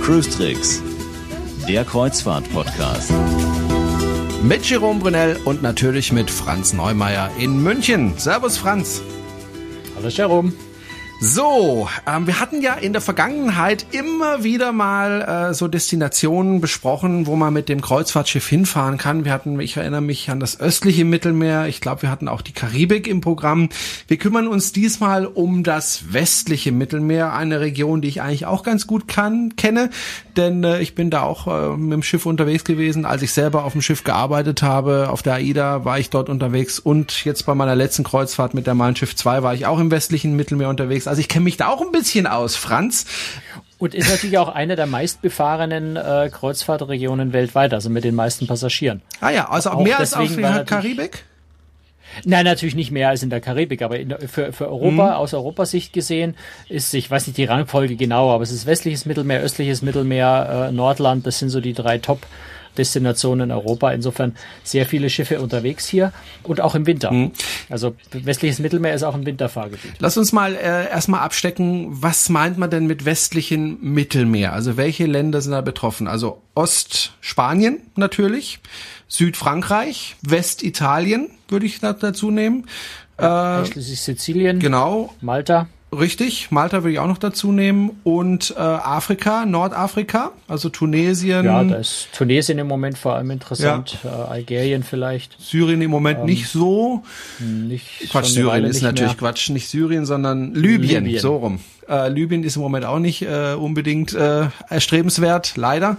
Cruise Tricks, der Kreuzfahrt-Podcast. Mit Jerome Brunel und natürlich mit Franz Neumeier in München. Servus Franz. Hallo Jerome. So, ähm, wir hatten ja in der Vergangenheit immer wieder mal äh, so Destinationen besprochen, wo man mit dem Kreuzfahrtschiff hinfahren kann. Wir hatten, ich erinnere mich an das östliche Mittelmeer. Ich glaube, wir hatten auch die Karibik im Programm. Wir kümmern uns diesmal um das westliche Mittelmeer, eine Region, die ich eigentlich auch ganz gut kann, kenne, denn äh, ich bin da auch äh, mit dem Schiff unterwegs gewesen. Als ich selber auf dem Schiff gearbeitet habe, auf der AIDA, war ich dort unterwegs und jetzt bei meiner letzten Kreuzfahrt mit der Mein Schiff 2 war ich auch im westlichen Mittelmeer unterwegs unterwegs. Also ich kenne mich da auch ein bisschen aus, Franz. Und ist natürlich auch eine der meistbefahrenen äh, Kreuzfahrtregionen weltweit, also mit den meisten Passagieren. Ah ja, also auch mehr als auf der Karibik? Nein, natürlich nicht mehr als in der Karibik, aber der, für, für Europa, mhm. aus Europasicht gesehen, ist, ich weiß nicht die Rangfolge genau, aber es ist westliches Mittelmeer, östliches Mittelmeer, äh, Nordland, das sind so die drei Top- Destination in Europa. Insofern sehr viele Schiffe unterwegs hier und auch im Winter. Mhm. Also westliches Mittelmeer ist auch ein Winterfahrgebiet. Lass uns mal äh, erstmal abstecken, was meint man denn mit westlichem Mittelmeer? Also welche Länder sind da betroffen? Also Ostspanien natürlich, Südfrankreich, Westitalien würde ich dazu nehmen. Äh, Sizilien. Genau. Malta. Richtig, Malta würde ich auch noch dazu nehmen und äh, Afrika, Nordafrika, also Tunesien. Ja, da ist Tunesien im Moment vor allem interessant, ja. äh, Algerien vielleicht. Syrien im Moment ähm, nicht so. Nicht Quatsch, Syrien ist natürlich mehr. Quatsch, nicht Syrien, sondern Libyen, Libyen. so rum. Äh, Libyen ist im Moment auch nicht äh, unbedingt äh, erstrebenswert, leider.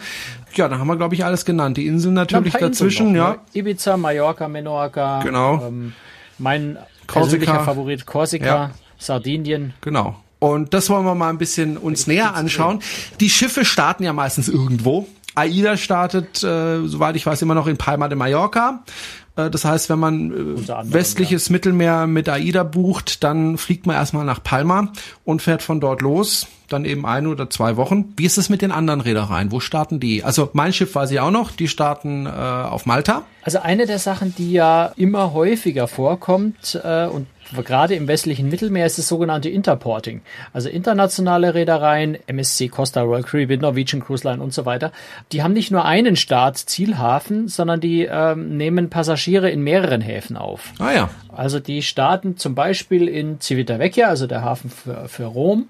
Ja, da haben wir glaube ich alles genannt. Die Inseln natürlich dazwischen, noch, ja. Ne? Ibiza, Mallorca, Menorca. Genau. Ähm, mein persönlicher Favorit Korsika. Ja. Sardinien. Genau. Und das wollen wir mal ein bisschen uns näher anschauen. Die Schiffe starten ja meistens irgendwo. AIDA startet, äh, soweit ich weiß, immer noch in Palma de Mallorca. Äh, das heißt, wenn man äh, anderem, westliches ja. Mittelmeer mit AIDA bucht, dann fliegt man erstmal nach Palma und fährt von dort los. Dann eben ein oder zwei Wochen. Wie ist es mit den anderen Reedereien? Wo starten die? Also mein Schiff weiß ich auch noch, die starten äh, auf Malta. Also eine der Sachen, die ja immer häufiger vorkommt äh, und gerade im westlichen Mittelmeer ist das sogenannte Interporting. Also internationale Reedereien, MSC, Costa, Royal Caribbean, Norwegian Cruise Line und so weiter, die haben nicht nur einen Start, Zielhafen, sondern die ähm, nehmen Passagiere in mehreren Häfen auf. Ah ja. Also die starten zum Beispiel in Civitavecchia, also der Hafen für, für Rom,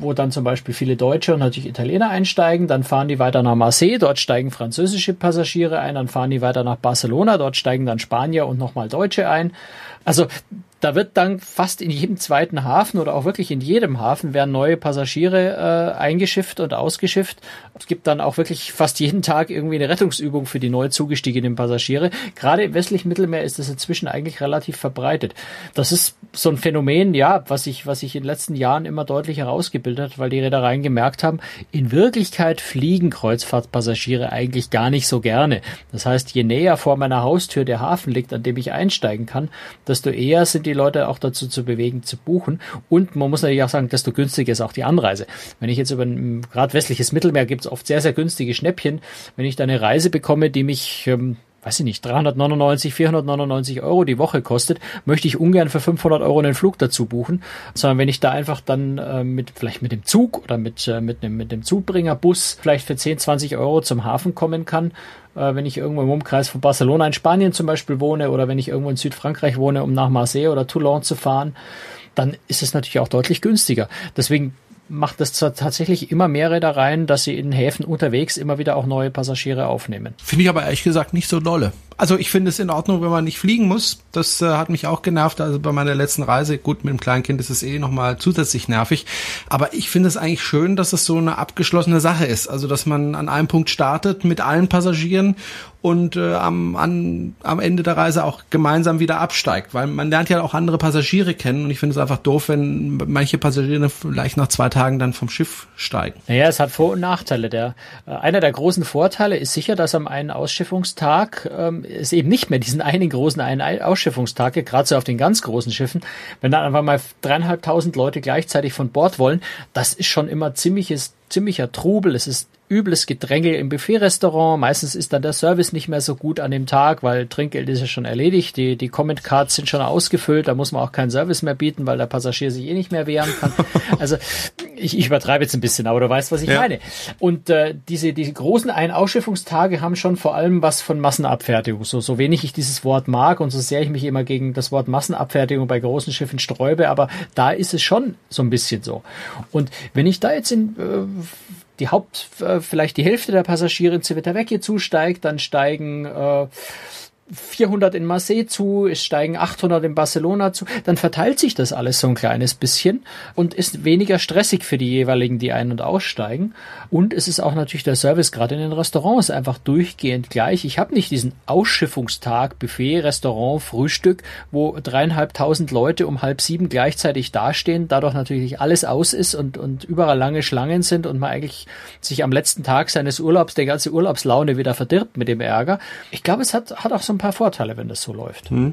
wo dann zum Beispiel viele Deutsche und natürlich Italiener einsteigen. Dann fahren die weiter nach Marseille, dort steigen französische Passagiere ein. Dann fahren die weiter nach Barcelona, dort steigen dann Spanier und nochmal Deutsche ein. Also da wird dann fast in jedem zweiten Hafen oder auch wirklich in jedem Hafen werden neue Passagiere äh, eingeschifft und ausgeschifft. Es gibt dann auch wirklich fast jeden Tag irgendwie eine Rettungsübung für die neu zugestiegenen Passagiere. Gerade im westlichen Mittelmeer ist das inzwischen eigentlich relativ verbreitet. Das ist so ein Phänomen, ja, was sich was sich in den letzten Jahren immer deutlich herausgebildet hat, weil die Reedereien gemerkt haben, in Wirklichkeit fliegen Kreuzfahrtpassagiere eigentlich gar nicht so gerne. Das heißt, je näher vor meiner Haustür der Hafen liegt, an dem ich einsteigen kann, desto eher sind die Leute auch dazu zu bewegen, zu buchen. Und man muss natürlich auch sagen, desto günstiger ist auch die Anreise. Wenn ich jetzt über ein gerade westliches Mittelmeer gibt es oft sehr, sehr günstige Schnäppchen. Wenn ich da eine Reise bekomme, die mich ähm, weiß ich nicht, 399, 499 Euro die Woche kostet, möchte ich ungern für 500 Euro einen Flug dazu buchen, sondern wenn ich da einfach dann äh, mit, vielleicht mit dem Zug oder mit, äh, mit, dem, mit dem Zubringerbus vielleicht für 10, 20 Euro zum Hafen kommen kann, äh, wenn ich irgendwo im Umkreis von Barcelona in Spanien zum Beispiel wohne oder wenn ich irgendwo in Südfrankreich wohne, um nach Marseille oder Toulon zu fahren, dann ist es natürlich auch deutlich günstiger. Deswegen macht es tatsächlich immer mehr Reedereien, dass sie in Häfen unterwegs immer wieder auch neue Passagiere aufnehmen. Finde ich aber ehrlich gesagt nicht so dolle. Also ich finde es in Ordnung, wenn man nicht fliegen muss. Das äh, hat mich auch genervt. Also bei meiner letzten Reise, gut, mit dem kleinen Kind ist es eh nochmal zusätzlich nervig. Aber ich finde es eigentlich schön, dass es so eine abgeschlossene Sache ist. Also dass man an einem Punkt startet mit allen Passagieren und äh, am, an, am Ende der Reise auch gemeinsam wieder absteigt. Weil man lernt ja auch andere Passagiere kennen und ich finde es einfach doof, wenn manche Passagiere vielleicht nach zwei Tagen dann vom Schiff steigen. Naja, es hat Vor- und Nachteile. Der, äh, einer der großen Vorteile ist sicher, dass am einen Ausschiffungstag ähm, es eben nicht mehr diesen einen großen einen Ausschiffungstage, gerade so auf den ganz großen Schiffen, wenn dann einfach mal dreieinhalbtausend Leute gleichzeitig von Bord wollen, das ist schon immer ziemliches ziemlicher Trubel, es ist übles Gedränge im Buffet-Restaurant. Meistens ist dann der Service nicht mehr so gut an dem Tag, weil Trinkgeld ist ja schon erledigt. Die, die Comment Cards sind schon ausgefüllt. Da muss man auch keinen Service mehr bieten, weil der Passagier sich eh nicht mehr wehren kann. Also ich, ich übertreibe jetzt ein bisschen, aber du weißt, was ich ja. meine. Und äh, diese, diese großen Ein-Ausschiffungstage haben schon vor allem was von Massenabfertigung. So, so wenig ich dieses Wort mag und so sehr ich mich immer gegen das Wort Massenabfertigung bei großen Schiffen sträube, aber da ist es schon so ein bisschen so. Und wenn ich da jetzt in äh, die Haupt, äh, vielleicht die Hälfte der Passagiere in Civitavecchia zusteigt, dann steigen äh, 400 in Marseille zu, es steigen 800 in Barcelona zu, dann verteilt sich das alles so ein kleines bisschen und ist weniger stressig für die jeweiligen, die ein- und aussteigen. Und es ist auch natürlich der Service gerade in den Restaurants einfach durchgehend gleich. Ich habe nicht diesen Ausschiffungstag, Buffet, Restaurant, Frühstück, wo dreieinhalbtausend Leute um halb sieben gleichzeitig dastehen, dadurch natürlich alles aus ist und, und überall lange Schlangen sind und man eigentlich sich am letzten Tag seines Urlaubs der ganze Urlaubslaune wieder verdirbt mit dem Ärger. Ich glaube, es hat, hat auch so ein paar Vorteile, wenn das so läuft. Hm.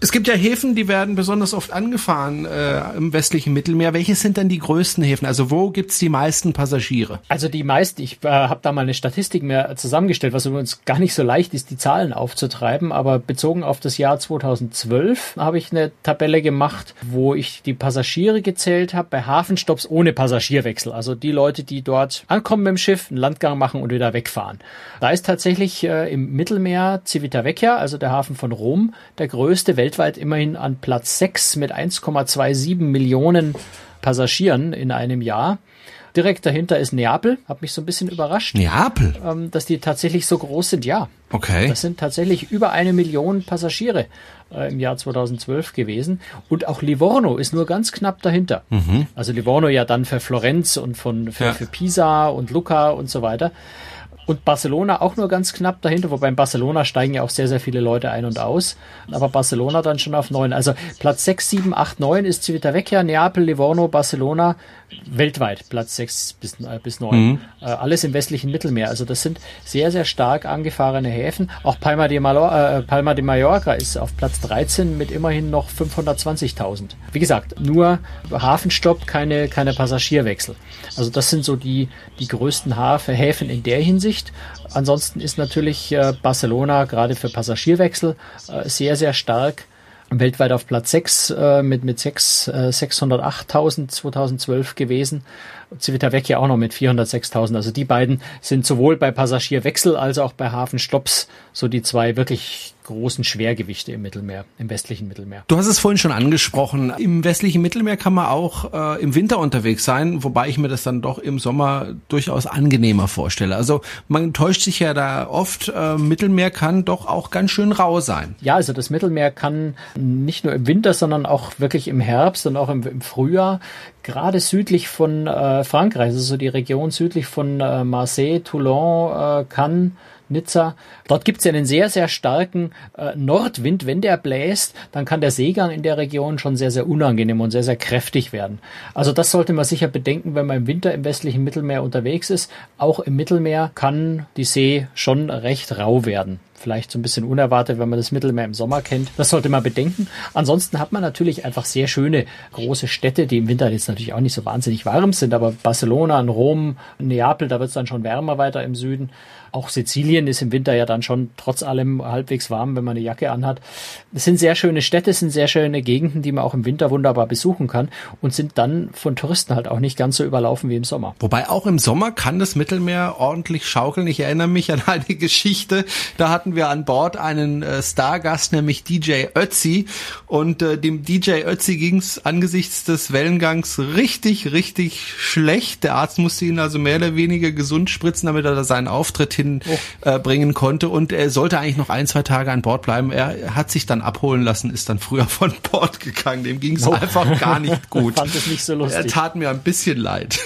Es gibt ja Häfen, die werden besonders oft angefahren äh, im westlichen Mittelmeer. Welche sind denn die größten Häfen? Also wo gibt's die meisten Passagiere? Also die meisten, ich äh, habe da mal eine Statistik mehr zusammengestellt, was übrigens gar nicht so leicht ist, die Zahlen aufzutreiben, aber bezogen auf das Jahr 2012 habe ich eine Tabelle gemacht, wo ich die Passagiere gezählt habe bei Hafenstopps ohne Passagierwechsel. Also die Leute, die dort ankommen mit dem Schiff, einen Landgang machen und wieder wegfahren. Da ist tatsächlich äh, im Mittelmeer Civitavecchia also der Hafen von Rom, der größte weltweit immerhin an Platz 6 mit 1,27 Millionen Passagieren in einem Jahr. Direkt dahinter ist Neapel, hat mich so ein bisschen überrascht. Neapel? Ähm, dass die tatsächlich so groß sind, ja. Okay. Das sind tatsächlich über eine Million Passagiere äh, im Jahr 2012 gewesen. Und auch Livorno ist nur ganz knapp dahinter. Mhm. Also Livorno ja dann für Florenz und von, für, ja. für Pisa und Lucca und so weiter. Und Barcelona auch nur ganz knapp dahinter, wobei in Barcelona steigen ja auch sehr, sehr viele Leute ein und aus. Aber Barcelona dann schon auf neun. Also Platz sechs, sieben, acht, neun ist Civitavecchia, Neapel, Livorno, Barcelona, weltweit Platz sechs bis, äh, bis neun. Mhm. Äh, alles im westlichen Mittelmeer. Also das sind sehr, sehr stark angefahrene Häfen. Auch Palma de, Mallorca, äh, Palma de Mallorca ist auf Platz 13 mit immerhin noch 520.000. Wie gesagt, nur Hafenstopp, keine, keine Passagierwechsel. Also das sind so die, die größten Hafe, Häfen in der Hinsicht. Ansonsten ist natürlich äh, Barcelona gerade für Passagierwechsel äh, sehr, sehr stark weltweit auf Platz 6 äh, mit, mit 6, äh, 608.000 2012 gewesen. Civitavecchia auch noch mit 406.000. Also die beiden sind sowohl bei Passagierwechsel als auch bei Hafenstopps so die zwei wirklich großen Schwergewichte im Mittelmeer, im westlichen Mittelmeer. Du hast es vorhin schon angesprochen. Im westlichen Mittelmeer kann man auch äh, im Winter unterwegs sein, wobei ich mir das dann doch im Sommer durchaus angenehmer vorstelle. Also man täuscht sich ja da oft. Äh, Mittelmeer kann doch auch ganz schön rau sein. Ja, also das Mittelmeer kann nicht nur im Winter, sondern auch wirklich im Herbst und auch im, im Frühjahr, gerade südlich von äh, Frankreich, also so die Region südlich von äh, Marseille, Toulon, äh, Cannes, Nizza. Dort gibt es ja einen sehr, sehr starken äh, Nordwind. Wenn der bläst, dann kann der Seegang in der Region schon sehr, sehr unangenehm und sehr, sehr kräftig werden. Also das sollte man sicher bedenken, wenn man im Winter im westlichen Mittelmeer unterwegs ist. Auch im Mittelmeer kann die See schon recht rau werden vielleicht so ein bisschen unerwartet, wenn man das Mittelmeer im Sommer kennt. Das sollte man bedenken. Ansonsten hat man natürlich einfach sehr schöne große Städte, die im Winter jetzt natürlich auch nicht so wahnsinnig warm sind, aber Barcelona, Rom, Neapel, da wird es dann schon wärmer weiter im Süden. Auch Sizilien ist im Winter ja dann schon trotz allem halbwegs warm, wenn man eine Jacke anhat. Es sind sehr schöne Städte, sind sehr schöne Gegenden, die man auch im Winter wunderbar besuchen kann und sind dann von Touristen halt auch nicht ganz so überlaufen wie im Sommer. Wobei auch im Sommer kann das Mittelmeer ordentlich schaukeln. Ich erinnere mich an eine Geschichte, da hatten wir an Bord einen äh, Stargast, nämlich DJ Ötzi und äh, dem DJ Ötzi ging es angesichts des Wellengangs richtig, richtig schlecht. Der Arzt musste ihn also mehr oder weniger gesund spritzen, damit er da seinen Auftritt hinbringen äh, konnte. Und er sollte eigentlich noch ein, zwei Tage an Bord bleiben. Er hat sich dann abholen lassen, ist dann früher von Bord gegangen. Dem ging es oh. einfach gar nicht gut. Fand es nicht so lustig. Er tat mir ein bisschen leid.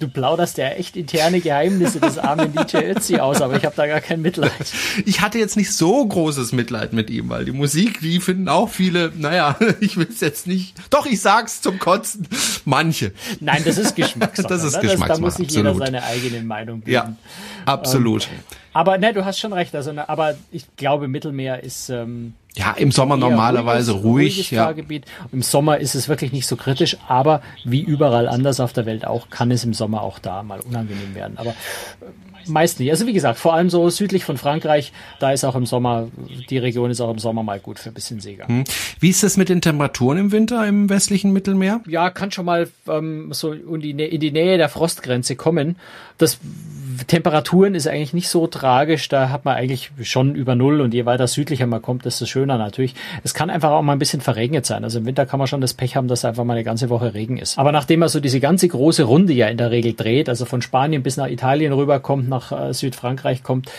du plauderst ja echt interne Geheimnisse des armen DJ Ötzi aus, aber ich habe da gar kein Mitleid. Ich hatte jetzt nicht so großes Mitleid mit ihm, weil die Musik, die finden auch viele, naja, ich will es jetzt nicht, doch, ich sag's zum Kotzen, manche. Nein, das ist Geschmackssache. das ist ne? Geschmackssache, Da muss sich jeder seine eigene Meinung bilden. Ja, absolut. Okay. Aber ne, du hast schon recht. Also, ne, aber ich glaube, Mittelmeer ist ähm, ja im Sommer normalerweise ruhig. ruhig ja. Im Sommer ist es wirklich nicht so kritisch, aber wie überall anders auf der Welt auch, kann es im Sommer auch da mal unangenehm werden. Aber äh, meist nicht. Also wie gesagt, vor allem so südlich von Frankreich, da ist auch im Sommer, die Region ist auch im Sommer mal gut für ein bisschen Seegang. Hm. Wie ist das mit den Temperaturen im Winter im westlichen Mittelmeer? Ja, kann schon mal ähm, so in die, in die Nähe der Frostgrenze kommen. Das Temperaturen ist eigentlich nicht so tragisch, da hat man eigentlich schon über Null und je weiter südlicher man kommt, desto schöner natürlich. Es kann einfach auch mal ein bisschen verregnet sein. Also im Winter kann man schon das Pech haben, dass einfach mal eine ganze Woche Regen ist. Aber nachdem man so diese ganze große Runde ja in der Regel dreht, also von Spanien bis nach Italien rüberkommt, nach äh, Südfrankreich kommt,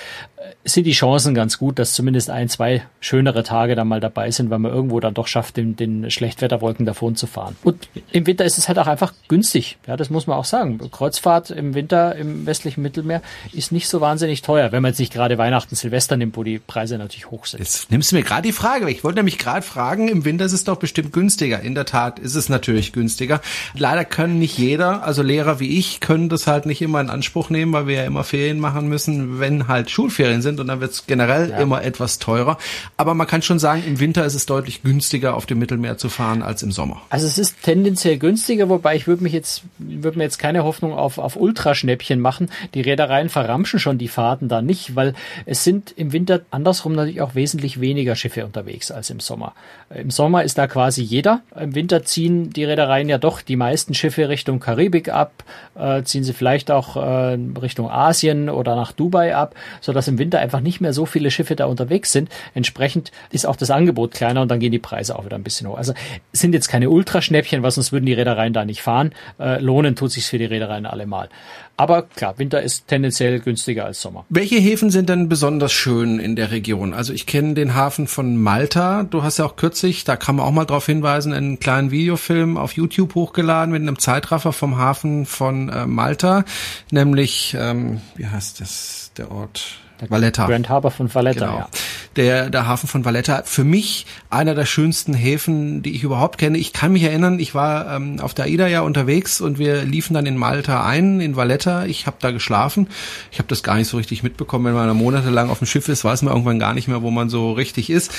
sind die Chancen ganz gut, dass zumindest ein, zwei schönere Tage dann mal dabei sind, weil man irgendwo dann doch schafft, den, den Schlechtwetterwolken davon zu fahren. Und im Winter ist es halt auch einfach günstig. Ja, das muss man auch sagen. Kreuzfahrt im Winter im westlichen Mittelmeer ist nicht so wahnsinnig teuer, wenn man jetzt nicht gerade Weihnachten, Silvester nimmt, wo die Preise natürlich hoch sind. Jetzt nimmst du mir gerade die Frage weg. Ich wollte nämlich gerade fragen, im Winter ist es doch bestimmt günstiger. In der Tat ist es natürlich günstiger. Leider können nicht jeder, also Lehrer wie ich, können das halt nicht immer in Anspruch nehmen, weil wir ja immer Ferien machen müssen, wenn halt Schulferien Ferien sind und dann wird es generell ja. immer etwas teurer. Aber man kann schon sagen, im Winter ist es deutlich günstiger, auf dem Mittelmeer zu fahren als im Sommer. Also es ist tendenziell günstiger, wobei ich würde mich jetzt, würde mir jetzt keine Hoffnung auf, auf Ultraschnäppchen machen. Die Reedereien verramschen schon die Fahrten da nicht, weil es sind im Winter andersrum natürlich auch wesentlich weniger Schiffe unterwegs als im Sommer. Im Sommer ist da quasi jeder. Im Winter ziehen die Reedereien ja doch die meisten Schiffe Richtung Karibik ab, äh, ziehen sie vielleicht auch äh, Richtung Asien oder nach Dubai ab, sodass im Winter einfach nicht mehr so viele Schiffe da unterwegs sind. Entsprechend ist auch das Angebot kleiner und dann gehen die Preise auch wieder ein bisschen hoch. Also sind jetzt keine Ultraschnäppchen, weil sonst würden die Reedereien da nicht fahren. Äh, lohnen tut sich für die Reedereien allemal. Aber klar, Winter ist tendenziell günstiger als Sommer. Welche Häfen sind denn besonders schön in der Region? Also ich kenne den Hafen von Malta. Du hast ja auch kürzlich, da kann man auch mal darauf hinweisen, einen kleinen Videofilm auf YouTube hochgeladen mit einem Zeitraffer vom Hafen von äh, Malta, nämlich ähm, wie heißt das der Ort? Valletta. Grand Harbor von Valletta, genau. ja. Der, der Hafen von Valletta. Für mich einer der schönsten Häfen, die ich überhaupt kenne. Ich kann mich erinnern, ich war ähm, auf der AIDA ja unterwegs und wir liefen dann in Malta ein, in Valletta. Ich habe da geschlafen. Ich habe das gar nicht so richtig mitbekommen. Wenn man monatelang auf dem Schiff ist, weiß man irgendwann gar nicht mehr, wo man so richtig ist.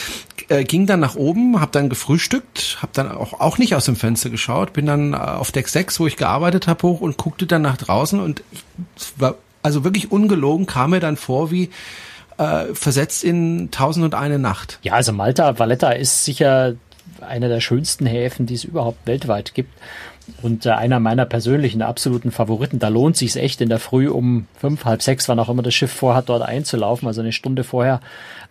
Äh, ging dann nach oben, habe dann gefrühstückt, habe dann auch, auch nicht aus dem Fenster geschaut, bin dann äh, auf Deck 6, wo ich gearbeitet habe, hoch und guckte dann nach draußen und ich, war also wirklich ungelogen kam mir dann vor wie äh, versetzt in Tausend und eine Nacht. Ja, also Malta, Valletta ist sicher einer der schönsten Häfen, die es überhaupt weltweit gibt. Und äh, einer meiner persönlichen absoluten Favoriten. Da lohnt sich echt in der Früh um fünf, halb sechs, wann auch immer das Schiff vorhat, dort einzulaufen. Also eine Stunde vorher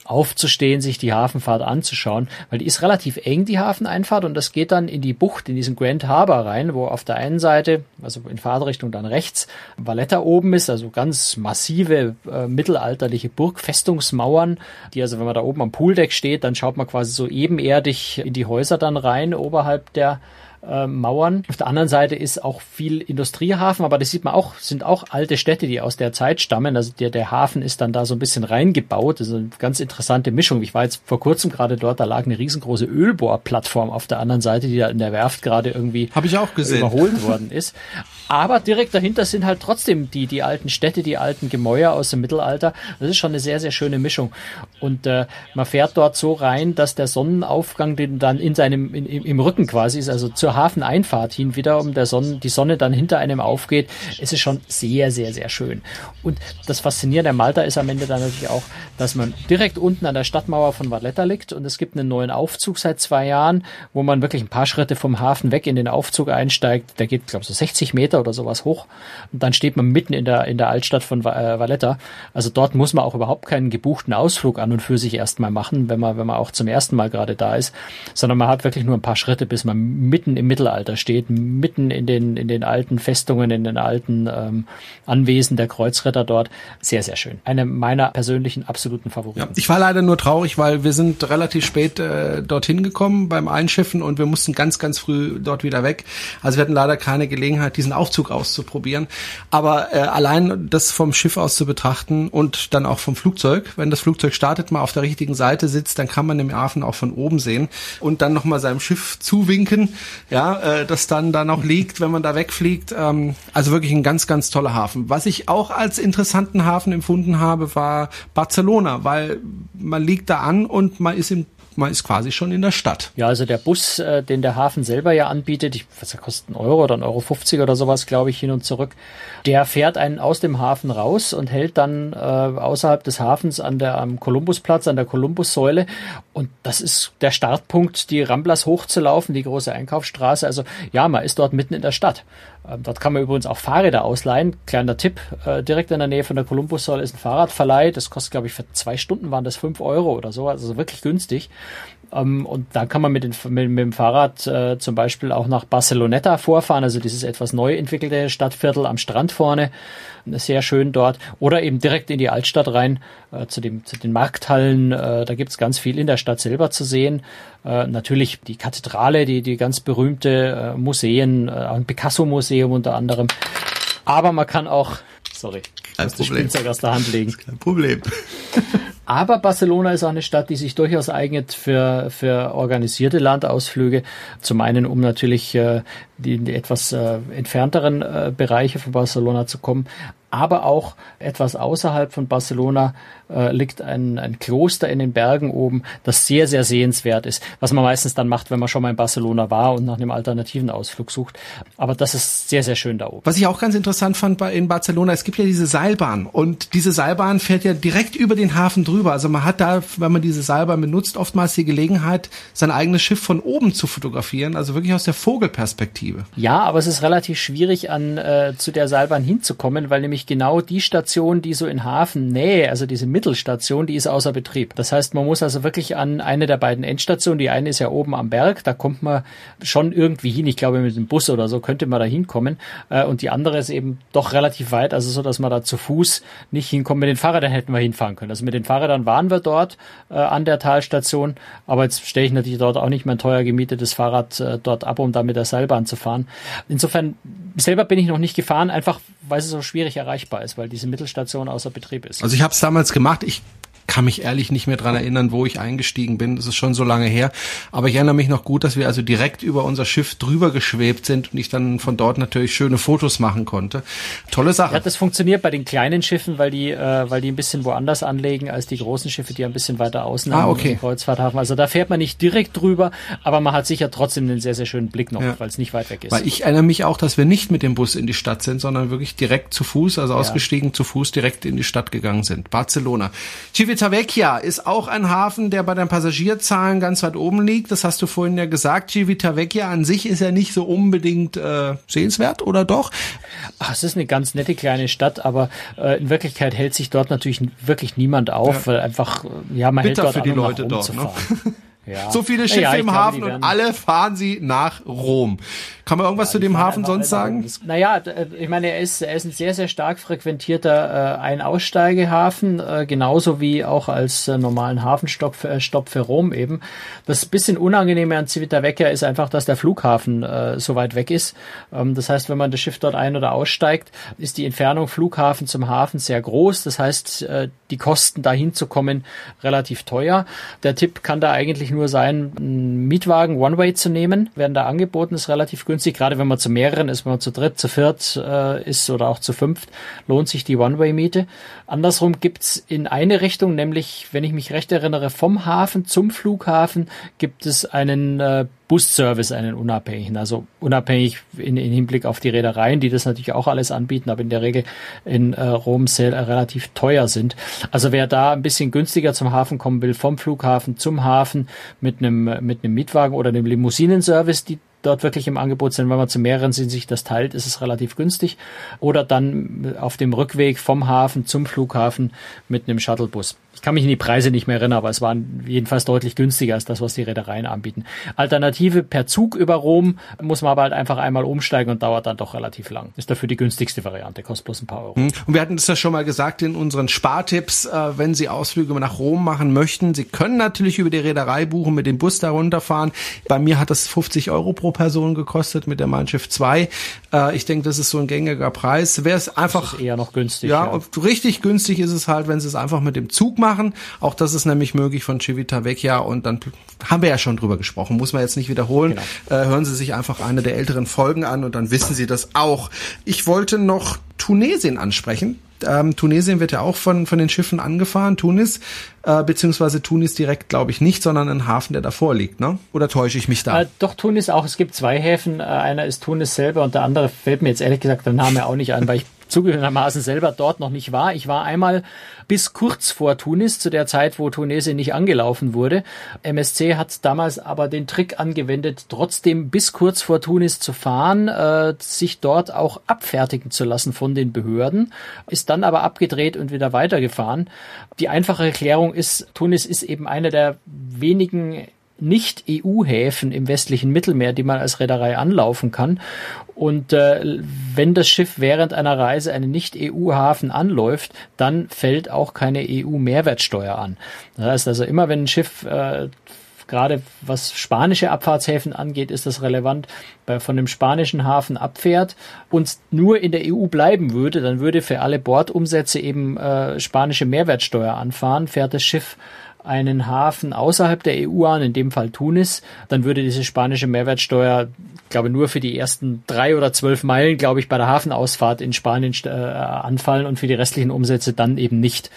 aufzustehen, sich die Hafenfahrt anzuschauen, weil die ist relativ eng, die Hafeneinfahrt, und das geht dann in die Bucht, in diesen Grand Harbor rein, wo auf der einen Seite, also in Fahrtrichtung dann rechts, Valletta oben ist, also ganz massive äh, mittelalterliche Burgfestungsmauern, die also, wenn man da oben am Pooldeck steht, dann schaut man quasi so ebenerdig in die Häuser dann rein, oberhalb der äh, Mauern. Auf der anderen Seite ist auch viel Industriehafen, aber das sieht man auch, sind auch alte Städte, die aus der Zeit stammen. Also der, der Hafen ist dann da so ein bisschen reingebaut. Das ist eine ganz interessante Mischung. Ich war jetzt vor kurzem gerade dort, da lag eine riesengroße Ölbohrplattform auf der anderen Seite, die da in der Werft gerade irgendwie Hab ich auch gesehen. überholt worden ist. Aber direkt dahinter sind halt trotzdem die, die alten Städte, die alten Gemäuer aus dem Mittelalter. Das ist schon eine sehr, sehr schöne Mischung. Und äh, man fährt dort so rein, dass der Sonnenaufgang den dann in seinem, in, im Rücken quasi ist, also zur Hafeneinfahrt hin wieder, um der Sonne, die Sonne dann hinter einem aufgeht. Es ist schon sehr, sehr, sehr schön. Und das Faszinierende an Malta ist am Ende dann natürlich auch, dass man direkt unten an der Stadtmauer von Valletta liegt und es gibt einen neuen Aufzug seit zwei Jahren, wo man wirklich ein paar Schritte vom Hafen weg in den Aufzug einsteigt. Der geht, glaube ich, so 60 Meter Meter oder sowas hoch. Und dann steht man mitten in der, in der Altstadt von äh, Valletta. Also dort muss man auch überhaupt keinen gebuchten Ausflug an und für sich erstmal machen, wenn man, wenn man auch zum ersten Mal gerade da ist, sondern man hat wirklich nur ein paar Schritte, bis man mitten im Mittelalter steht, mitten in den, in den alten Festungen, in den alten ähm, Anwesen der Kreuzritter dort. Sehr, sehr schön. Eine meiner persönlichen absoluten Favoriten. Ja, ich war leider nur traurig, weil wir sind relativ spät äh, dorthin gekommen beim Einschiffen und wir mussten ganz, ganz früh dort wieder weg. Also wir hatten leider keine Gelegenheit, diesen Ausflug Aufzug auszuprobieren. Aber äh, allein das vom Schiff aus zu betrachten und dann auch vom Flugzeug, wenn das Flugzeug startet, mal auf der richtigen Seite sitzt, dann kann man den Hafen auch von oben sehen und dann nochmal seinem Schiff zuwinken, ja, äh, das dann da noch liegt, wenn man da wegfliegt. Ähm, also wirklich ein ganz, ganz toller Hafen. Was ich auch als interessanten Hafen empfunden habe, war Barcelona, weil man liegt da an und man ist im man ist quasi schon in der Stadt. Ja, also der Bus, äh, den der Hafen selber ja anbietet, ich, was der kostet, ein Euro oder ein Euro 50 oder sowas, glaube ich, hin und zurück. Der fährt einen aus dem Hafen raus und hält dann äh, außerhalb des Hafens an der, am Kolumbusplatz, an der Kolumbussäule. Und das ist der Startpunkt, die Ramblas hochzulaufen, die große Einkaufsstraße. Also ja, man ist dort mitten in der Stadt. Ähm, dort kann man übrigens auch Fahrräder ausleihen. Kleiner Tipp, äh, direkt in der Nähe von der Kolumbussäule ist ein Fahrradverleih. Das kostet, glaube ich, für zwei Stunden waren das fünf Euro oder so. Also wirklich günstig. Ähm, und da kann man mit, den, mit, mit dem Fahrrad äh, zum Beispiel auch nach Barceloneta vorfahren, also dieses etwas neu entwickelte Stadtviertel am Strand vorne. Sehr schön dort. Oder eben direkt in die Altstadt rein, äh, zu, dem, zu den Markthallen. Äh, da gibt's ganz viel in der Stadt selber zu sehen. Äh, natürlich die Kathedrale, die, die ganz berühmte äh, Museen, äh, ein Picasso-Museum unter anderem. Aber man kann auch, sorry, kein Problem. Spielzeug aus der Hand legen. Kein Problem. Aber Barcelona ist auch eine Stadt, die sich durchaus eignet für, für organisierte Landausflüge. Zum einen, um natürlich äh, die, die etwas äh, entfernteren äh, Bereiche von Barcelona zu kommen, aber auch etwas außerhalb von Barcelona äh, liegt ein, ein Kloster in den Bergen oben, das sehr, sehr sehenswert ist, was man meistens dann macht, wenn man schon mal in Barcelona war und nach einem alternativen Ausflug sucht. Aber das ist sehr, sehr schön da oben. Was ich auch ganz interessant fand in Barcelona, es gibt ja diese Seilbahn und diese Seilbahn fährt ja direkt über den Hafen drüber. Also man hat da, wenn man diese Seilbahn benutzt, oftmals die Gelegenheit, sein eigenes Schiff von oben zu fotografieren, also wirklich aus der Vogelperspektive. Ja, aber es ist relativ schwierig, an äh, zu der Seilbahn hinzukommen, weil nämlich genau die Station, die so in Hafennähe, also diese Mittelstation, die ist außer Betrieb. Das heißt, man muss also wirklich an eine der beiden Endstationen, die eine ist ja oben am Berg, da kommt man schon irgendwie hin. Ich glaube, mit dem Bus oder so könnte man da hinkommen. Äh, und die andere ist eben doch relativ weit, also so, dass man da zu Fuß nicht hinkommt. Mit den Fahrrädern hätten wir hinfahren können. Also mit den Fahrrädern waren wir dort äh, an der Talstation, aber jetzt stelle ich natürlich dort auch nicht mein teuer gemietetes Fahrrad äh, dort ab, um da mit der Seilbahn zu fahren. Insofern selber bin ich noch nicht gefahren, einfach weil es so schwierig erreichbar ist, weil diese Mittelstation außer Betrieb ist. Also ich habe es damals gemacht. Ich kann mich ehrlich nicht mehr dran erinnern, wo ich eingestiegen bin. Das ist schon so lange her. Aber ich erinnere mich noch gut, dass wir also direkt über unser Schiff drüber geschwebt sind und ich dann von dort natürlich schöne Fotos machen konnte. Tolle Sache. Ja, das funktioniert bei den kleinen Schiffen, weil die, äh, weil die ein bisschen woanders anlegen als die großen Schiffe, die ein bisschen weiter außen ah, okay. Kreuzfahrthafen. Also da fährt man nicht direkt drüber, aber man hat sicher trotzdem einen sehr, sehr schönen Blick noch, ja. weil es nicht weit weg ist. Weil ich erinnere mich auch, dass wir nicht mit dem Bus in die Stadt sind, sondern wirklich direkt zu Fuß, also ja. ausgestiegen zu Fuß direkt in die Stadt gegangen sind. Barcelona. Civitavecchia ist ist auch ein Hafen, der bei den Passagierzahlen ganz weit oben liegt. Das hast du vorhin ja gesagt. Civitavecchia an sich ist ja nicht so unbedingt äh, sehenswert, oder doch? Ach, es ist eine ganz nette kleine Stadt, aber äh, in Wirklichkeit hält sich dort natürlich wirklich niemand auf, ja. weil einfach, ja, man Bitter hält dort für die Leute dort. Ne? Ja. So viele Schiffe ja, im glaube, Hafen und alle fahren sie nach Rom. Kann man irgendwas ja, zu dem Hafen sonst sagen? Naja, äh, ich meine, er ist, er ist ein sehr, sehr stark frequentierter äh, Ein-Aussteigehafen, äh, genauso wie auch als äh, normalen Hafenstopp für, äh, Stopp für Rom eben. Das bisschen Unangenehme an Civitavecchia ist einfach, dass der Flughafen äh, so weit weg ist. Ähm, das heißt, wenn man das Schiff dort ein- oder aussteigt, ist die Entfernung Flughafen zum Hafen sehr groß. Das heißt, äh, die Kosten dahin zu kommen relativ teuer. Der Tipp kann da eigentlich nur sein, einen Mietwagen One-Way zu nehmen. Werden da angeboten, ist relativ günstig. Gerade wenn man zu mehreren ist, wenn man zu dritt, zu viert äh, ist oder auch zu fünft, lohnt sich die One-Way-Miete. Andersrum gibt's in eine Richtung, nämlich, wenn ich mich recht erinnere, vom Hafen zum Flughafen gibt es einen äh, Busservice, einen unabhängigen, also unabhängig in, in Hinblick auf die Reedereien, die das natürlich auch alles anbieten, aber in der Regel in äh, Rom sehr äh, relativ teuer sind. Also wer da ein bisschen günstiger zum Hafen kommen will, vom Flughafen zum Hafen mit einem mit einem Mietwagen oder einem Limousinenservice, die dort wirklich im Angebot sind. Wenn man zu mehreren sind, sich das teilt, ist es relativ günstig. Oder dann auf dem Rückweg vom Hafen zum Flughafen mit einem Shuttlebus. Ich kann mich in die Preise nicht mehr erinnern, aber es waren jedenfalls deutlich günstiger als das, was die Reedereien anbieten. Alternative per Zug über Rom muss man aber halt einfach einmal umsteigen und dauert dann doch relativ lang. Ist dafür die günstigste Variante, kostet bloß ein paar Euro. Und wir hatten es ja schon mal gesagt in unseren Spartipps, äh, wenn Sie Ausflüge nach Rom machen möchten, Sie können natürlich über die Reederei buchen, mit dem Bus da runterfahren. Bei mir hat das 50 Euro pro Person gekostet mit der Mein Schiff 2. Äh, ich denke, das ist so ein gängiger Preis. Wäre es einfach eher noch günstig. Ja, ja. richtig günstig ist es halt, wenn sie es einfach mit dem Zug machen. Auch das ist nämlich möglich von Civitavecchia und dann haben wir ja schon drüber gesprochen, muss man jetzt nicht wiederholen. Genau. Äh, hören Sie sich einfach eine der älteren Folgen an und dann wissen Sie das auch. Ich wollte noch Tunesien ansprechen. Ähm, Tunesien wird ja auch von, von den Schiffen angefahren, Tunis, äh, beziehungsweise Tunis direkt glaube ich nicht, sondern ein Hafen, der davor liegt, ne? Oder täusche ich mich da? Äh, doch, Tunis auch. Es gibt zwei Häfen. Äh, einer ist Tunis selber und der andere fällt mir jetzt ehrlich gesagt der Name auch nicht an, weil ich zugegebenermaßen selber dort noch nicht war. Ich war einmal bis kurz vor Tunis, zu der Zeit, wo Tunesien nicht angelaufen wurde. MSC hat damals aber den Trick angewendet, trotzdem bis kurz vor Tunis zu fahren, äh, sich dort auch abfertigen zu lassen von den Behörden, ist dann aber abgedreht und wieder weitergefahren. Die einfache Erklärung ist, Tunis ist eben eine der wenigen nicht-EU-Häfen im westlichen Mittelmeer, die man als Reederei anlaufen kann. Und äh, wenn das Schiff während einer Reise einen Nicht-EU-Hafen anläuft, dann fällt auch keine EU-Mehrwertsteuer an. Das heißt also immer, wenn ein Schiff äh, gerade was spanische Abfahrtshäfen angeht, ist das relevant, bei, von dem spanischen Hafen abfährt und nur in der EU bleiben würde, dann würde für alle Bordumsätze eben äh, spanische Mehrwertsteuer anfahren. Fährt das Schiff einen Hafen außerhalb der EU an, in dem Fall Tunis, dann würde diese spanische Mehrwertsteuer, glaube nur für die ersten drei oder zwölf Meilen, glaube ich, bei der Hafenausfahrt in Spanien äh, anfallen und für die restlichen Umsätze dann eben nicht.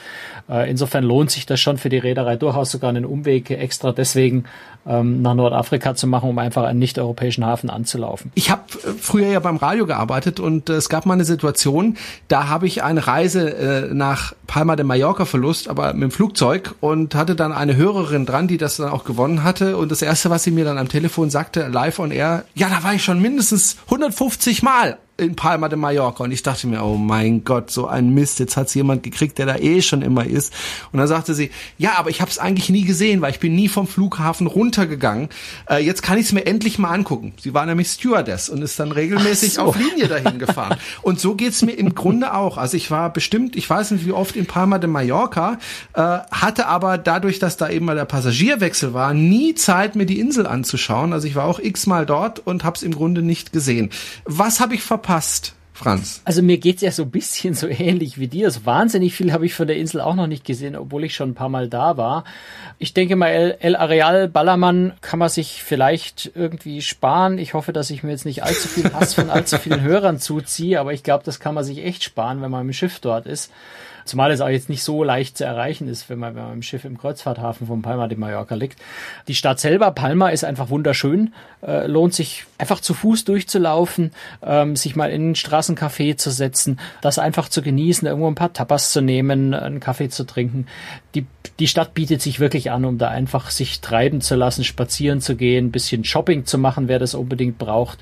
Äh, insofern lohnt sich das schon für die Reederei durchaus sogar einen Umweg extra deswegen ähm, nach Nordafrika zu machen, um einfach einen nicht-europäischen Hafen anzulaufen. Ich habe äh, früher ja beim Radio gearbeitet und äh, es gab mal eine Situation, da habe ich eine Reise äh, nach Palma de Mallorca verlust, aber mit dem Flugzeug und hatte dann eine Hörerin dran, die das dann auch gewonnen hatte und das erste, was sie mir dann am Telefon sagte, live on air, ja, da war ich schon mindestens 150 Mal in Palma de Mallorca. Und ich dachte mir, oh mein Gott, so ein Mist, jetzt hat's jemand gekriegt, der da eh schon immer ist. Und dann sagte sie, ja, aber ich habe es eigentlich nie gesehen, weil ich bin nie vom Flughafen runtergegangen. Äh, jetzt kann ich es mir endlich mal angucken. Sie war nämlich Stewardess und ist dann regelmäßig so. auf Linie dahin gefahren. Und so geht's mir im Grunde auch. Also ich war bestimmt, ich weiß nicht wie oft in Palma de Mallorca, äh, hatte aber dadurch, dass da eben mal der Passagierwechsel war, nie Zeit, mir die Insel anzuschauen. Also ich war auch x-mal dort und habe es im Grunde nicht gesehen. Was habe ich verpasst? Verpasst, Franz? Also mir geht's ja so ein bisschen so ähnlich wie dir. So wahnsinnig viel habe ich von der Insel auch noch nicht gesehen, obwohl ich schon ein paar Mal da war. Ich denke mal, El, El Areal Ballermann kann man sich vielleicht irgendwie sparen. Ich hoffe, dass ich mir jetzt nicht allzu viel Hass von allzu vielen Hörern zuziehe, aber ich glaube, das kann man sich echt sparen, wenn man im Schiff dort ist. Zumal es auch jetzt nicht so leicht zu erreichen ist, wenn man, wenn man im Schiff im Kreuzfahrthafen von Palma de Mallorca liegt. Die Stadt selber, Palma, ist einfach wunderschön. Äh, lohnt sich einfach zu Fuß durchzulaufen, ähm, sich mal in ein Straßencafé zu setzen, das einfach zu genießen, irgendwo ein paar Tapas zu nehmen, einen Kaffee zu trinken. Die, die Stadt bietet sich wirklich an, um da einfach sich treiben zu lassen, spazieren zu gehen, ein bisschen Shopping zu machen, wer das unbedingt braucht.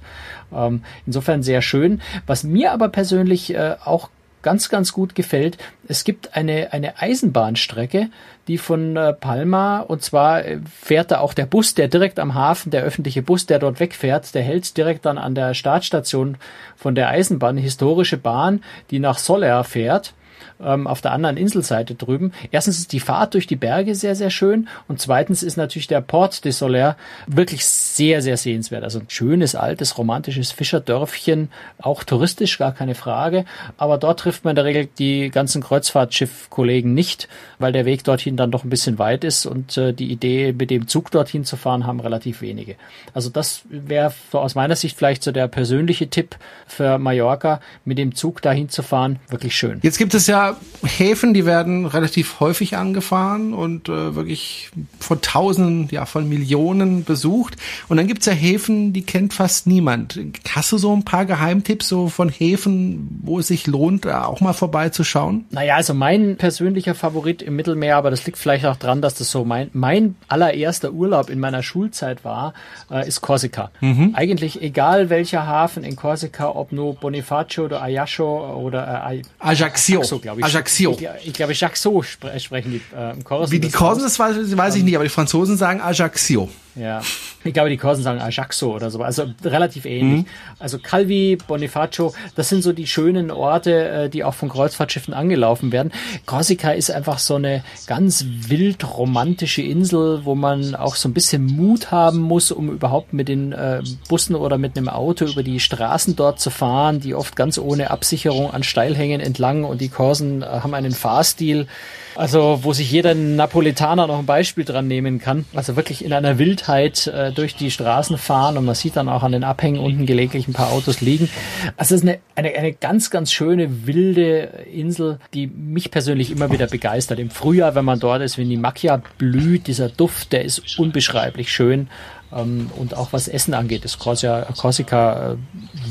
Ähm, insofern sehr schön. Was mir aber persönlich äh, auch ganz, ganz gut gefällt. Es gibt eine, eine Eisenbahnstrecke, die von äh, Palma, und zwar äh, fährt da auch der Bus, der direkt am Hafen, der öffentliche Bus, der dort wegfährt, der hält direkt dann an der Startstation von der Eisenbahn, historische Bahn, die nach Soler fährt ähm, auf der anderen Inselseite drüben. Erstens ist die Fahrt durch die Berge sehr, sehr schön und zweitens ist natürlich der Port de Soler wirklich sehr, sehr sehenswert. Also ein schönes, altes, romantisches Fischerdörfchen, auch touristisch, gar keine Frage. Aber dort trifft man in der Regel die ganzen Kreuzfahrtschiff-Kollegen nicht, weil der Weg dorthin dann doch ein bisschen weit ist und äh, die Idee, mit dem Zug dorthin zu fahren, haben relativ wenige. Also das wäre so aus meiner Sicht vielleicht so der persönliche Tipp für Mallorca, mit dem Zug dahin zu fahren. Wirklich schön. Jetzt gibt es ja Häfen, die werden relativ häufig angefahren und äh, wirklich von Tausenden, ja von Millionen besucht. Und dann gibt's ja Häfen, die kennt fast niemand. Hast du so ein paar Geheimtipps so von Häfen, wo es sich lohnt, auch mal vorbeizuschauen? Naja, also mein persönlicher Favorit im Mittelmeer, aber das liegt vielleicht auch dran, dass das so mein, mein allererster Urlaub in meiner Schulzeit war, äh, ist Korsika. Mhm. Eigentlich egal welcher Hafen in Korsika, ob nur Bonifacio oder Ayasho oder äh, Ajaccio. Ajaccio glaube ich. Ajaccio. Ich, ich glaube, spre sprechen die äh, Korsen. Wie die Korsen das weiß, weiß ich nicht, aber die Franzosen sagen Ajaccio. Ja, ich glaube, die Korsen sagen Ajaxo oder so, also relativ ähnlich. Mhm. Also Calvi, Bonifacio, das sind so die schönen Orte, äh, die auch von Kreuzfahrtschiffen angelaufen werden. Korsika ist einfach so eine ganz wild romantische Insel, wo man auch so ein bisschen Mut haben muss, um überhaupt mit den äh, Bussen oder mit einem Auto über die Straßen dort zu fahren, die oft ganz ohne Absicherung an Steilhängen entlang und die Korsen äh, haben einen Fahrstil, also wo sich jeder Napoletaner noch ein Beispiel dran nehmen kann. Also wirklich in einer Wildheit äh, durch die Straßen fahren und man sieht dann auch an den Abhängen unten gelegentlich ein paar Autos liegen. Also es ist eine, eine, eine ganz, ganz schöne, wilde Insel, die mich persönlich immer wieder begeistert. Im Frühjahr, wenn man dort ist, wenn die Macchia blüht, dieser Duft, der ist unbeschreiblich schön. Ähm, und auch was Essen angeht, ist Corsia, Corsica äh,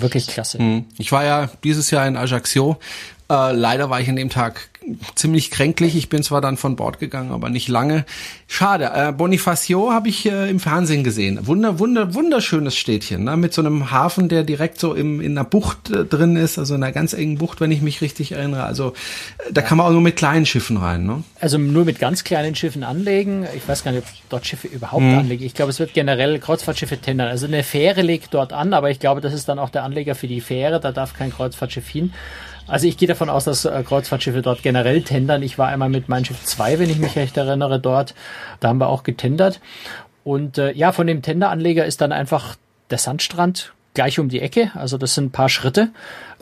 wirklich klasse. Hm. Ich war ja dieses Jahr in Ajaccio. Äh, leider war ich an dem Tag ziemlich kränklich. Ich bin zwar dann von Bord gegangen, aber nicht lange. Schade. Äh, Bonifacio habe ich äh, im Fernsehen gesehen. Wunder, wunder, wunderschönes Städtchen, ne? mit so einem Hafen, der direkt so im, in einer Bucht äh, drin ist, also in einer ganz engen Bucht, wenn ich mich richtig erinnere. Also äh, da kann man auch nur mit kleinen Schiffen rein. Ne? Also nur mit ganz kleinen Schiffen anlegen. Ich weiß gar nicht, ob dort Schiffe überhaupt mhm. anlegen. Ich glaube, es wird generell Kreuzfahrtschiffe tendern. Also eine Fähre legt dort an, aber ich glaube, das ist dann auch der Anleger für die Fähre. Da darf kein Kreuzfahrtschiff hin. Also ich gehe davon aus, dass äh, Kreuzfahrtschiffe dort generell tendern. Ich war einmal mit meinem Schiff 2, wenn ich mich recht erinnere, dort. Da haben wir auch getendert. Und äh, ja, von dem Tenderanleger ist dann einfach der Sandstrand gleich um die Ecke. Also das sind ein paar Schritte.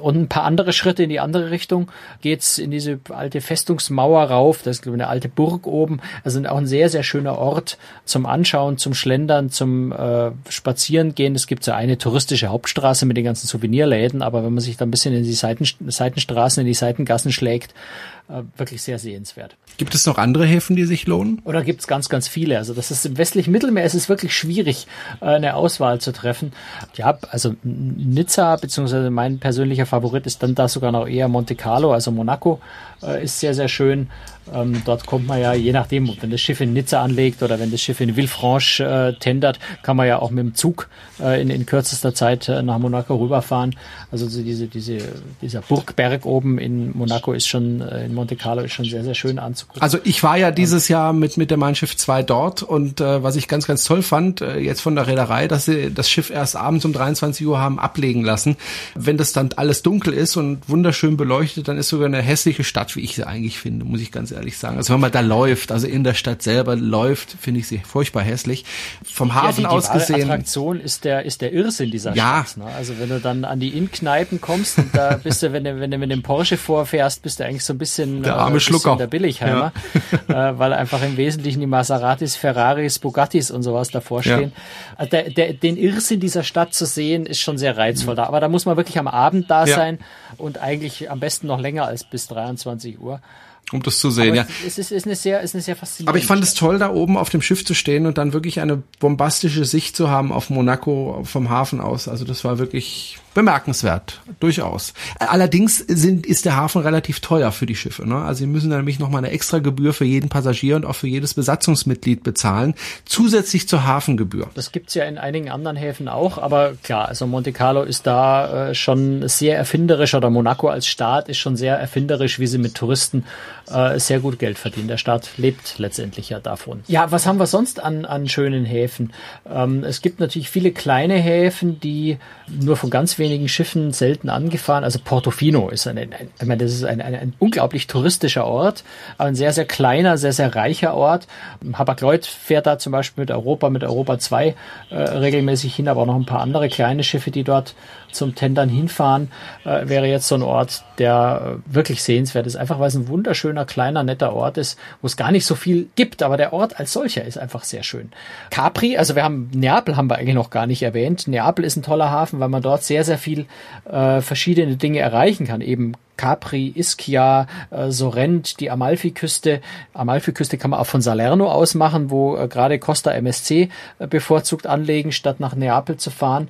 Und ein paar andere Schritte in die andere Richtung geht's in diese alte Festungsmauer rauf. Das ist, eine alte Burg oben. Also auch ein sehr, sehr schöner Ort zum Anschauen, zum Schlendern, zum äh, Spazierengehen. Es gibt so eine touristische Hauptstraße mit den ganzen Souvenirläden, aber wenn man sich da ein bisschen in die Seiten, Seitenstraßen, in die Seitengassen schlägt, äh, wirklich sehr sehenswert. Gibt es noch andere Häfen, die sich lohnen? Oder gibt es ganz, ganz viele? Also das ist im westlichen Mittelmeer ist es wirklich schwierig, äh, eine Auswahl zu treffen. Ja, also Nizza, beziehungsweise mein persönlicher Favorit ist dann da sogar noch eher Monte Carlo, also Monaco äh, ist sehr, sehr schön. Ähm, dort kommt man ja, je nachdem, wenn das Schiff in Nizza anlegt oder wenn das Schiff in Villefranche äh, tendert, kann man ja auch mit dem Zug äh, in, in kürzester Zeit äh, nach Monaco rüberfahren. Also so diese, diese, dieser Burgberg oben in Monaco ist schon, äh, in Monte Carlo ist schon sehr, sehr schön anzugucken. Also ich war ja dieses Jahr mit, mit der Mein Schiff 2 dort und äh, was ich ganz, ganz toll fand, jetzt von der Reederei, dass sie das Schiff erst abends um 23 Uhr haben ablegen lassen. Wenn das dann alles dunkel ist und wunderschön beleuchtet, dann ist sogar eine hässliche Stadt, wie ich sie eigentlich finde, muss ich ganz ehrlich sagen. Also wenn man da läuft, also in der Stadt selber läuft, finde ich sie furchtbar hässlich. Vom Hafen ja, die, aus die gesehen. Attraktion ist der ist der Irrsinn dieser ja. Stadt. Ne? Also wenn du dann an die Innkneipen kommst, und da bist du, wenn du wenn du mit dem Porsche vorfährst, bist du eigentlich so ein bisschen der arme äh, Schlucker, der Billigheimer, ja. äh, weil einfach im Wesentlichen die Maseratis, Ferraris, Bugattis und sowas davor stehen. Äh, der, der, den Irrsinn dieser Stadt zu sehen, ist schon sehr reizvoll. Da, aber da muss man wirklich am Abend da sein und eigentlich am besten noch länger als bis 23 Uhr um das zu sehen, Aber ja. Es ist, ist, eine sehr, ist eine sehr faszinierende. Aber ich fand es toll, da oben auf dem Schiff zu stehen und dann wirklich eine bombastische Sicht zu haben auf Monaco vom Hafen aus. Also das war wirklich bemerkenswert, durchaus. Allerdings sind, ist der Hafen relativ teuer für die Schiffe. Ne? Also sie müssen nämlich nochmal eine extra Gebühr für jeden Passagier und auch für jedes Besatzungsmitglied bezahlen, zusätzlich zur Hafengebühr. Das gibt's ja in einigen anderen Häfen auch, aber klar, also Monte Carlo ist da äh, schon sehr erfinderisch oder Monaco als Staat ist schon sehr erfinderisch, wie sie mit Touristen äh, sehr gut Geld verdienen. Der Staat lebt letztendlich ja davon. Ja, was haben wir sonst an, an schönen Häfen? Ähm, es gibt natürlich viele kleine Häfen, die nur von ganz wenigen Schiffen selten angefahren. Also Portofino ist ein, ein, ich meine, das ist ein, ein, ein unglaublich touristischer Ort, aber ein sehr, sehr kleiner, sehr, sehr reicher Ort. Hapag-Lloyd fährt da zum Beispiel mit Europa, mit Europa 2 äh, regelmäßig hin, aber auch noch ein paar andere kleine Schiffe, die dort zum Tendern hinfahren, äh, wäre jetzt so ein Ort, der äh, wirklich sehenswert ist. Einfach weil es ein wunderschöner, kleiner, netter Ort ist, wo es gar nicht so viel gibt, aber der Ort als solcher ist einfach sehr schön. Capri, also wir haben Neapel haben wir eigentlich noch gar nicht erwähnt. Neapel ist ein toller Hafen, weil man dort sehr, sehr viel äh, verschiedene Dinge erreichen kann. Eben Capri, Ischia, äh, Sorrent, die Amalfiküste. Amalfiküste kann man auch von Salerno aus machen, wo äh, gerade Costa MSC äh, bevorzugt anlegen, statt nach Neapel zu fahren.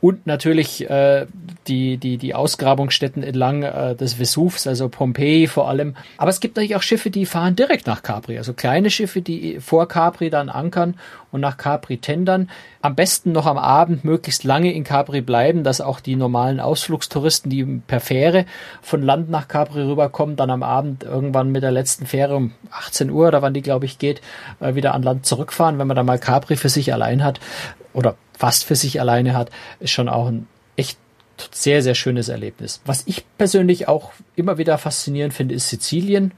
Und natürlich äh, die, die, die Ausgrabungsstätten entlang äh, des Vesuvs, also Pompeji vor allem. Aber es gibt natürlich auch Schiffe, die fahren direkt nach Capri, also kleine Schiffe, die vor Capri dann ankern und nach Capri tendern. Am besten noch am Abend möglichst lange in Capri bleiben, dass auch die normalen Ausflugstouristen, die per Fähre von Land nach Capri rüberkommen, dann am Abend irgendwann mit der letzten Fähre um 18 Uhr oder wann die, glaube ich, geht, äh, wieder an Land zurückfahren, wenn man da mal Capri für sich allein hat oder fast für sich alleine hat, ist schon auch ein echt sehr, sehr schönes Erlebnis. Was ich persönlich auch immer wieder faszinierend finde, ist Sizilien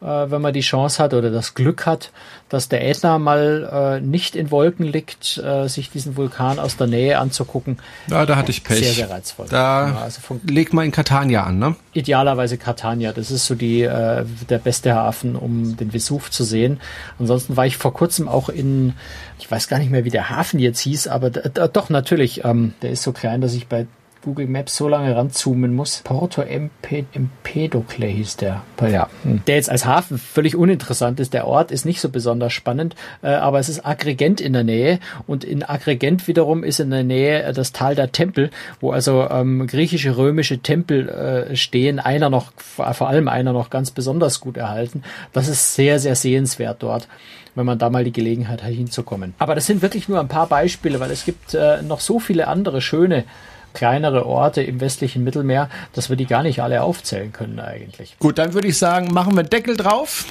wenn man die Chance hat oder das Glück hat, dass der Ätna mal äh, nicht in Wolken liegt, äh, sich diesen Vulkan aus der Nähe anzugucken. Ja, da hatte ich Pech. Sehr, sehr reizvoll. Da ja, also legt man in Catania an, ne? Idealerweise Catania. Das ist so die äh, der beste Hafen, um den Vesuv zu sehen. Ansonsten war ich vor kurzem auch in, ich weiß gar nicht mehr, wie der Hafen jetzt hieß, aber doch natürlich, ähm, der ist so klein, dass ich bei Google Maps so lange ranzoomen muss. Porto Empedocle hieß der. Ja. Hm. Der jetzt als Hafen völlig uninteressant ist. Der Ort ist nicht so besonders spannend, äh, aber es ist Agrigent in der Nähe und in Agrigent wiederum ist in der Nähe äh, das Tal der Tempel, wo also ähm, griechische, römische Tempel äh, stehen. Einer noch, vor allem einer noch ganz besonders gut erhalten. Das ist sehr, sehr sehenswert dort wenn man da mal die Gelegenheit hat hinzukommen. Aber das sind wirklich nur ein paar Beispiele, weil es gibt äh, noch so viele andere schöne kleinere Orte im westlichen Mittelmeer, dass wir die gar nicht alle aufzählen können eigentlich. Gut, dann würde ich sagen, machen wir Deckel drauf.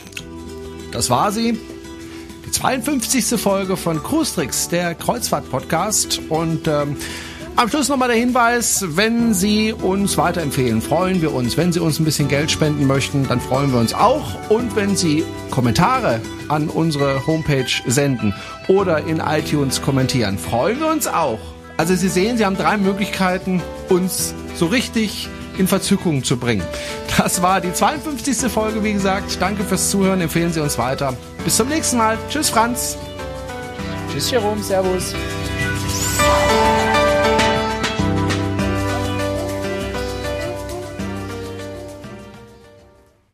Das war sie. Die 52. Folge von Cruistrix, der Kreuzfahrt-Podcast. Und ähm, am Schluss nochmal der Hinweis, wenn Sie uns weiterempfehlen, freuen wir uns. Wenn Sie uns ein bisschen Geld spenden möchten, dann freuen wir uns auch. Und wenn Sie Kommentare an unsere Homepage senden oder in iTunes kommentieren, freuen wir uns auch. Also Sie sehen, Sie haben drei Möglichkeiten, uns so richtig in Verzückung zu bringen. Das war die 52. Folge, wie gesagt. Danke fürs Zuhören, empfehlen Sie uns weiter. Bis zum nächsten Mal. Tschüss, Franz. Tschüss, Jerome. Servus.